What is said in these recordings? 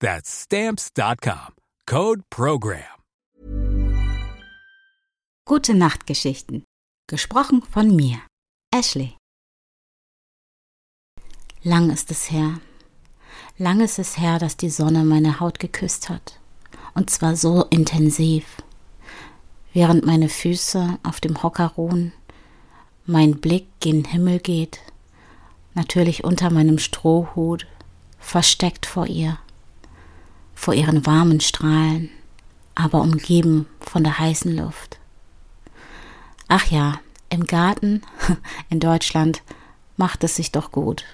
That's stamps.com. Code Program. Gute Nachtgeschichten. Gesprochen von mir, Ashley. Lang ist es her. Lang ist es her, dass die Sonne meine Haut geküsst hat. Und zwar so intensiv. Während meine Füße auf dem Hocker ruhen, mein Blick gen Himmel geht, natürlich unter meinem Strohhut, versteckt vor ihr vor ihren warmen Strahlen, aber umgeben von der heißen Luft. Ach ja, im Garten in Deutschland macht es sich doch gut.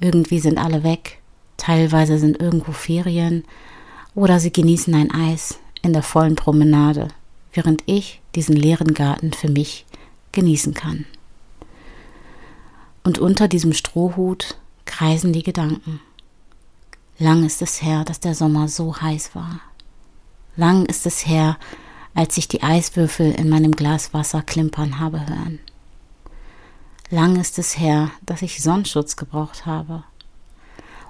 Irgendwie sind alle weg, teilweise sind irgendwo Ferien oder sie genießen ein Eis in der vollen Promenade, während ich diesen leeren Garten für mich genießen kann. Und unter diesem Strohhut kreisen die Gedanken. Lang ist es her, dass der Sommer so heiß war. Lang ist es her, als ich die Eiswürfel in meinem Glas Wasser klimpern habe hören. Lang ist es her, dass ich Sonnenschutz gebraucht habe.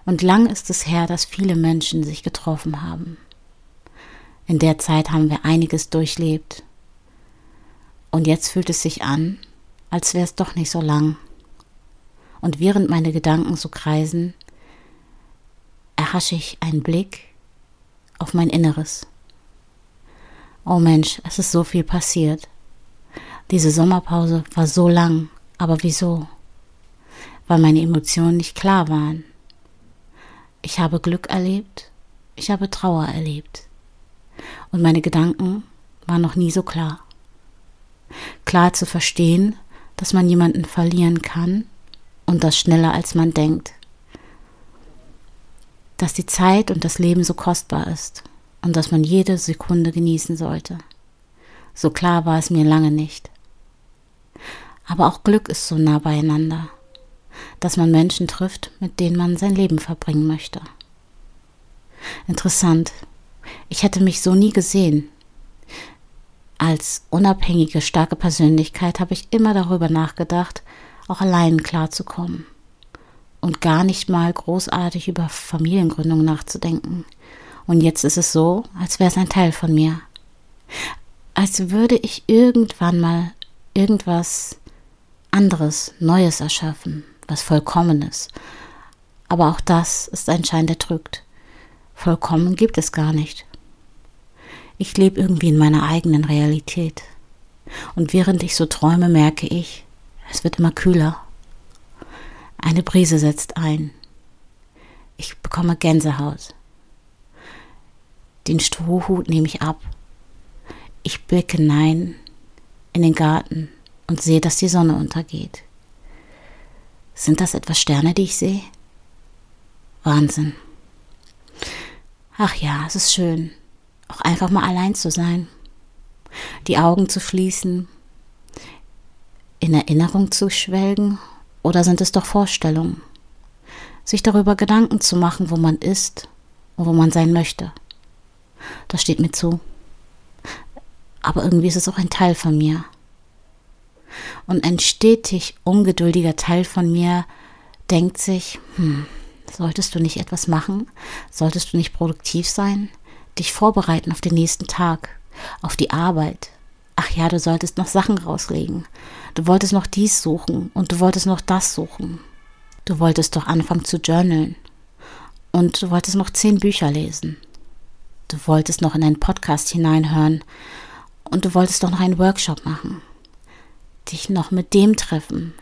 Und lang ist es her, dass viele Menschen sich getroffen haben. In der Zeit haben wir einiges durchlebt. Und jetzt fühlt es sich an, als wäre es doch nicht so lang. Und während meine Gedanken so kreisen, erhasche ich einen Blick auf mein Inneres. Oh Mensch, es ist so viel passiert. Diese Sommerpause war so lang, aber wieso? Weil meine Emotionen nicht klar waren. Ich habe Glück erlebt, ich habe Trauer erlebt. Und meine Gedanken waren noch nie so klar. Klar zu verstehen, dass man jemanden verlieren kann und das schneller als man denkt dass die Zeit und das Leben so kostbar ist und dass man jede Sekunde genießen sollte. So klar war es mir lange nicht. Aber auch Glück ist so nah beieinander, dass man Menschen trifft, mit denen man sein Leben verbringen möchte. Interessant, ich hätte mich so nie gesehen. Als unabhängige, starke Persönlichkeit habe ich immer darüber nachgedacht, auch allein klarzukommen und gar nicht mal großartig über Familiengründung nachzudenken. Und jetzt ist es so, als wäre es ein Teil von mir. Als würde ich irgendwann mal irgendwas anderes, Neues erschaffen, was Vollkommenes. Aber auch das ist ein Schein, der trügt. Vollkommen gibt es gar nicht. Ich lebe irgendwie in meiner eigenen Realität. Und während ich so träume, merke ich, es wird immer kühler eine Brise setzt ein. Ich bekomme Gänsehaut. Den Strohhut nehme ich ab. Ich blicke hinein in den Garten und sehe, dass die Sonne untergeht. Sind das etwas Sterne, die ich sehe? Wahnsinn. Ach ja, es ist schön, auch einfach mal allein zu sein, die Augen zu schließen, in Erinnerung zu schwelgen oder sind es doch Vorstellungen? Sich darüber Gedanken zu machen, wo man ist und wo man sein möchte. Das steht mir zu. Aber irgendwie ist es auch ein Teil von mir. Und ein stetig ungeduldiger Teil von mir denkt sich, hm, solltest du nicht etwas machen? Solltest du nicht produktiv sein? Dich vorbereiten auf den nächsten Tag, auf die Arbeit, ja, du solltest noch Sachen rauslegen. Du wolltest noch dies suchen und du wolltest noch das suchen. Du wolltest doch anfangen zu journalen. Und du wolltest noch zehn Bücher lesen. Du wolltest noch in einen Podcast hineinhören und du wolltest doch noch einen Workshop machen. Dich noch mit dem treffen.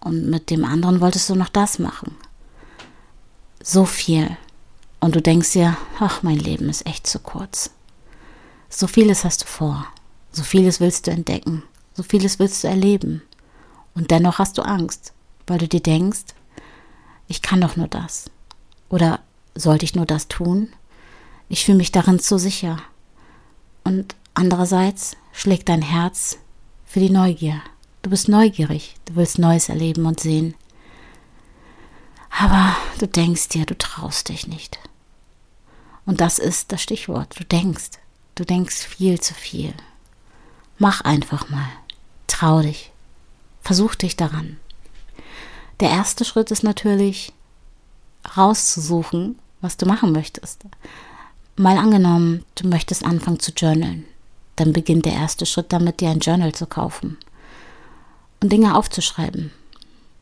Und mit dem anderen wolltest du noch das machen. So viel. Und du denkst dir, ach, mein Leben ist echt zu kurz. So vieles hast du vor. So vieles willst du entdecken. So vieles willst du erleben. Und dennoch hast du Angst, weil du dir denkst, ich kann doch nur das. Oder sollte ich nur das tun? Ich fühle mich darin zu sicher. Und andererseits schlägt dein Herz für die Neugier. Du bist neugierig, du willst Neues erleben und sehen. Aber du denkst dir, du traust dich nicht. Und das ist das Stichwort. Du denkst. Du denkst viel zu viel. Mach einfach mal. Trau dich. Versuch dich daran. Der erste Schritt ist natürlich, rauszusuchen, was du machen möchtest. Mal angenommen, du möchtest anfangen zu journalen. Dann beginnt der erste Schritt damit, dir ein Journal zu kaufen und Dinge aufzuschreiben.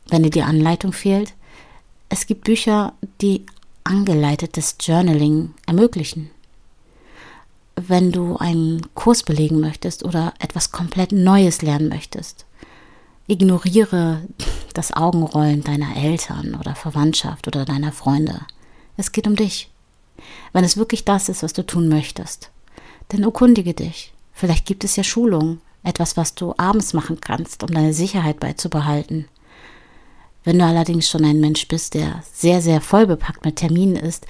Wenn dir die Anleitung fehlt, es gibt Bücher, die angeleitetes Journaling ermöglichen. Wenn du einen Kurs belegen möchtest oder etwas komplett Neues lernen möchtest, ignoriere das Augenrollen deiner Eltern oder Verwandtschaft oder deiner Freunde. Es geht um dich. Wenn es wirklich das ist, was du tun möchtest, dann erkundige dich. Vielleicht gibt es ja Schulungen, etwas, was du abends machen kannst, um deine Sicherheit beizubehalten. Wenn du allerdings schon ein Mensch bist, der sehr, sehr vollbepackt mit Terminen ist,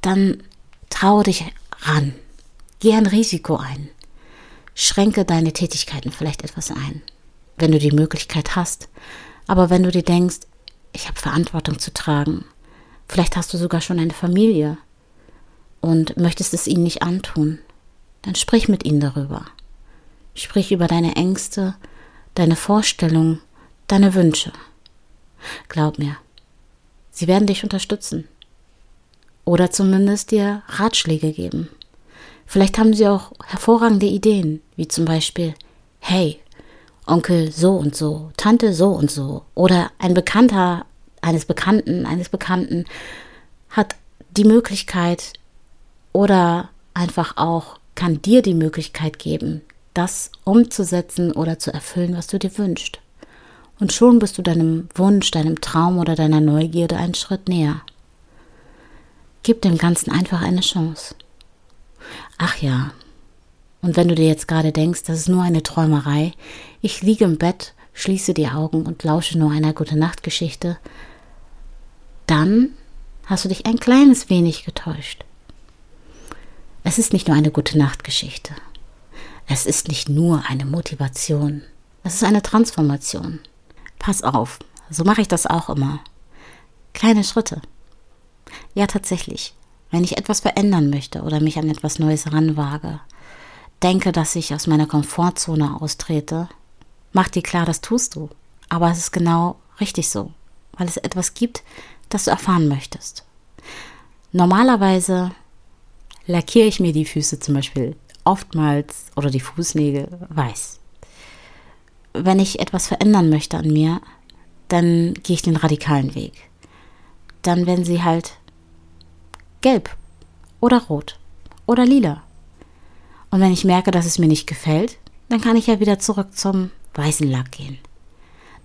dann traue dich ran. Geh ein Risiko ein. Schränke deine Tätigkeiten vielleicht etwas ein, wenn du die Möglichkeit hast. Aber wenn du dir denkst, ich habe Verantwortung zu tragen, vielleicht hast du sogar schon eine Familie und möchtest es ihnen nicht antun, dann sprich mit ihnen darüber. Sprich über deine Ängste, deine Vorstellungen, deine Wünsche. Glaub mir, sie werden dich unterstützen. Oder zumindest dir Ratschläge geben. Vielleicht haben sie auch hervorragende Ideen, wie zum Beispiel, hey, Onkel so und so, Tante so und so. Oder ein Bekannter eines Bekannten, eines Bekannten hat die Möglichkeit oder einfach auch kann dir die Möglichkeit geben, das umzusetzen oder zu erfüllen, was du dir wünschst. Und schon bist du deinem Wunsch, deinem Traum oder deiner Neugierde einen Schritt näher. Gib dem Ganzen einfach eine Chance. Ach ja, und wenn du dir jetzt gerade denkst, das ist nur eine Träumerei, ich liege im Bett, schließe die Augen und lausche nur einer gute Nachtgeschichte, dann hast du dich ein kleines wenig getäuscht. Es ist nicht nur eine gute Nachtgeschichte. Es ist nicht nur eine Motivation. Es ist eine Transformation. Pass auf, so mache ich das auch immer. Kleine Schritte. Ja, tatsächlich. Wenn ich etwas verändern möchte oder mich an etwas Neues ranwage, denke, dass ich aus meiner Komfortzone austrete, mach dir klar, das tust du. Aber es ist genau richtig so, weil es etwas gibt, das du erfahren möchtest. Normalerweise lackiere ich mir die Füße zum Beispiel oftmals oder die Fußnägel weiß wenn ich etwas verändern möchte an mir, dann gehe ich den radikalen Weg. Dann werden sie halt gelb oder rot oder lila. Und wenn ich merke, dass es mir nicht gefällt, dann kann ich ja wieder zurück zum weißen Lack gehen.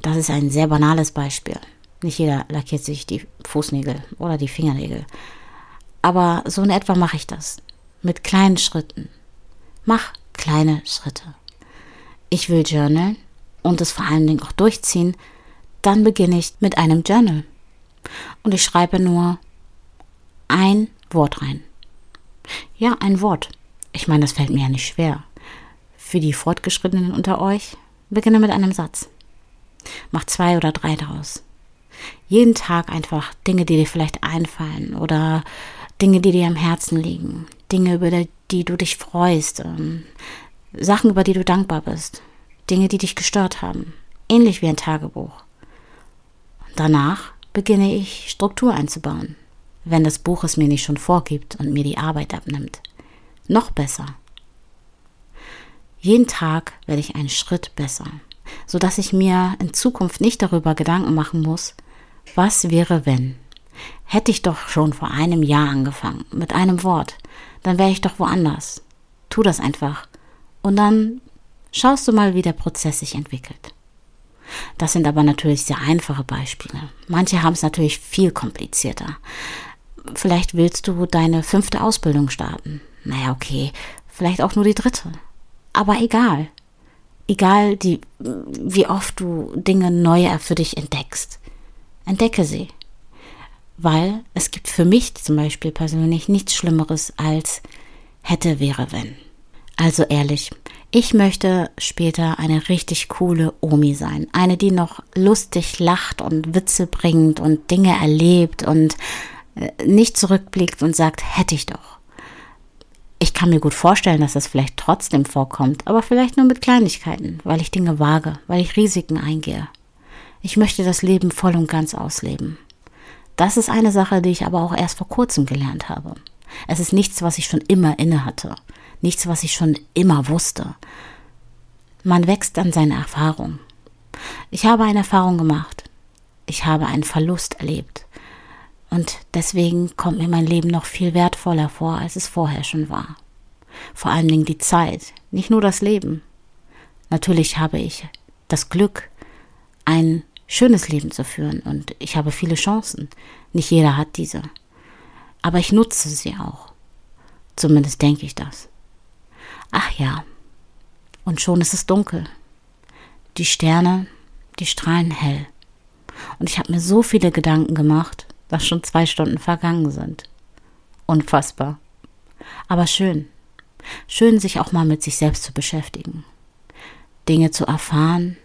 Das ist ein sehr banales Beispiel. Nicht jeder lackiert sich die Fußnägel oder die Fingernägel. Aber so in etwa mache ich das. Mit kleinen Schritten. Mach kleine Schritte. Ich will journalen und es vor allen Dingen auch durchziehen, dann beginne ich mit einem Journal. Und ich schreibe nur ein Wort rein. Ja, ein Wort. Ich meine, das fällt mir ja nicht schwer. Für die Fortgeschrittenen unter euch, beginne mit einem Satz. Mach zwei oder drei daraus. Jeden Tag einfach Dinge, die dir vielleicht einfallen oder Dinge, die dir am Herzen liegen, Dinge, über die du dich freust, ähm, Sachen, über die du dankbar bist. Dinge, die dich gestört haben, ähnlich wie ein Tagebuch. Danach beginne ich Struktur einzubauen, wenn das Buch es mir nicht schon vorgibt und mir die Arbeit abnimmt. Noch besser. Jeden Tag werde ich einen Schritt besser, sodass ich mir in Zukunft nicht darüber Gedanken machen muss, was wäre wenn. Hätte ich doch schon vor einem Jahr angefangen, mit einem Wort, dann wäre ich doch woanders. Tu das einfach. Und dann schaust du mal, wie der Prozess sich entwickelt. Das sind aber natürlich sehr einfache Beispiele. Manche haben es natürlich viel komplizierter. Vielleicht willst du deine fünfte Ausbildung starten. Naja, okay, vielleicht auch nur die dritte. Aber egal. Egal, die, wie oft du Dinge neu für dich entdeckst. Entdecke sie. Weil es gibt für mich zum Beispiel persönlich nichts Schlimmeres als hätte, wäre, wenn. Also ehrlich, ich möchte später eine richtig coole Omi sein. Eine, die noch lustig lacht und Witze bringt und Dinge erlebt und nicht zurückblickt und sagt, hätte ich doch. Ich kann mir gut vorstellen, dass das vielleicht trotzdem vorkommt, aber vielleicht nur mit Kleinigkeiten, weil ich Dinge wage, weil ich Risiken eingehe. Ich möchte das Leben voll und ganz ausleben. Das ist eine Sache, die ich aber auch erst vor kurzem gelernt habe. Es ist nichts, was ich schon immer inne hatte, nichts, was ich schon immer wusste. Man wächst an seine Erfahrung. Ich habe eine Erfahrung gemacht. Ich habe einen Verlust erlebt. Und deswegen kommt mir mein Leben noch viel wertvoller vor, als es vorher schon war. Vor allen Dingen die Zeit, nicht nur das Leben. Natürlich habe ich das Glück, ein schönes Leben zu führen und ich habe viele Chancen. Nicht jeder hat diese. Aber ich nutze sie auch. Zumindest denke ich das. Ach ja, und schon ist es dunkel. Die Sterne, die strahlen hell. Und ich habe mir so viele Gedanken gemacht, dass schon zwei Stunden vergangen sind. Unfassbar. Aber schön. Schön, sich auch mal mit sich selbst zu beschäftigen. Dinge zu erfahren,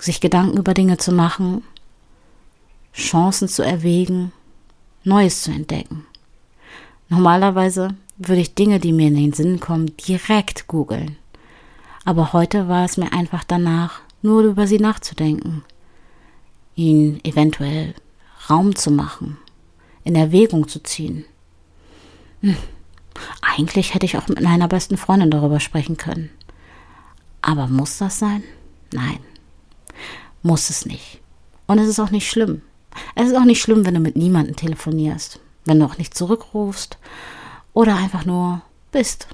sich Gedanken über Dinge zu machen, Chancen zu erwägen, Neues zu entdecken. Normalerweise würde ich Dinge, die mir in den Sinn kommen, direkt googeln. Aber heute war es mir einfach danach, nur über sie nachzudenken, ihnen eventuell Raum zu machen, in Erwägung zu ziehen. Hm. Eigentlich hätte ich auch mit meiner besten Freundin darüber sprechen können. Aber muss das sein? Nein, muss es nicht. Und es ist auch nicht schlimm. Es ist auch nicht schlimm, wenn du mit niemandem telefonierst, wenn du auch nicht zurückrufst oder einfach nur bist.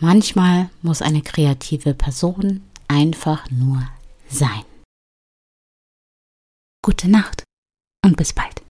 Manchmal muss eine kreative Person einfach nur sein. Gute Nacht und bis bald.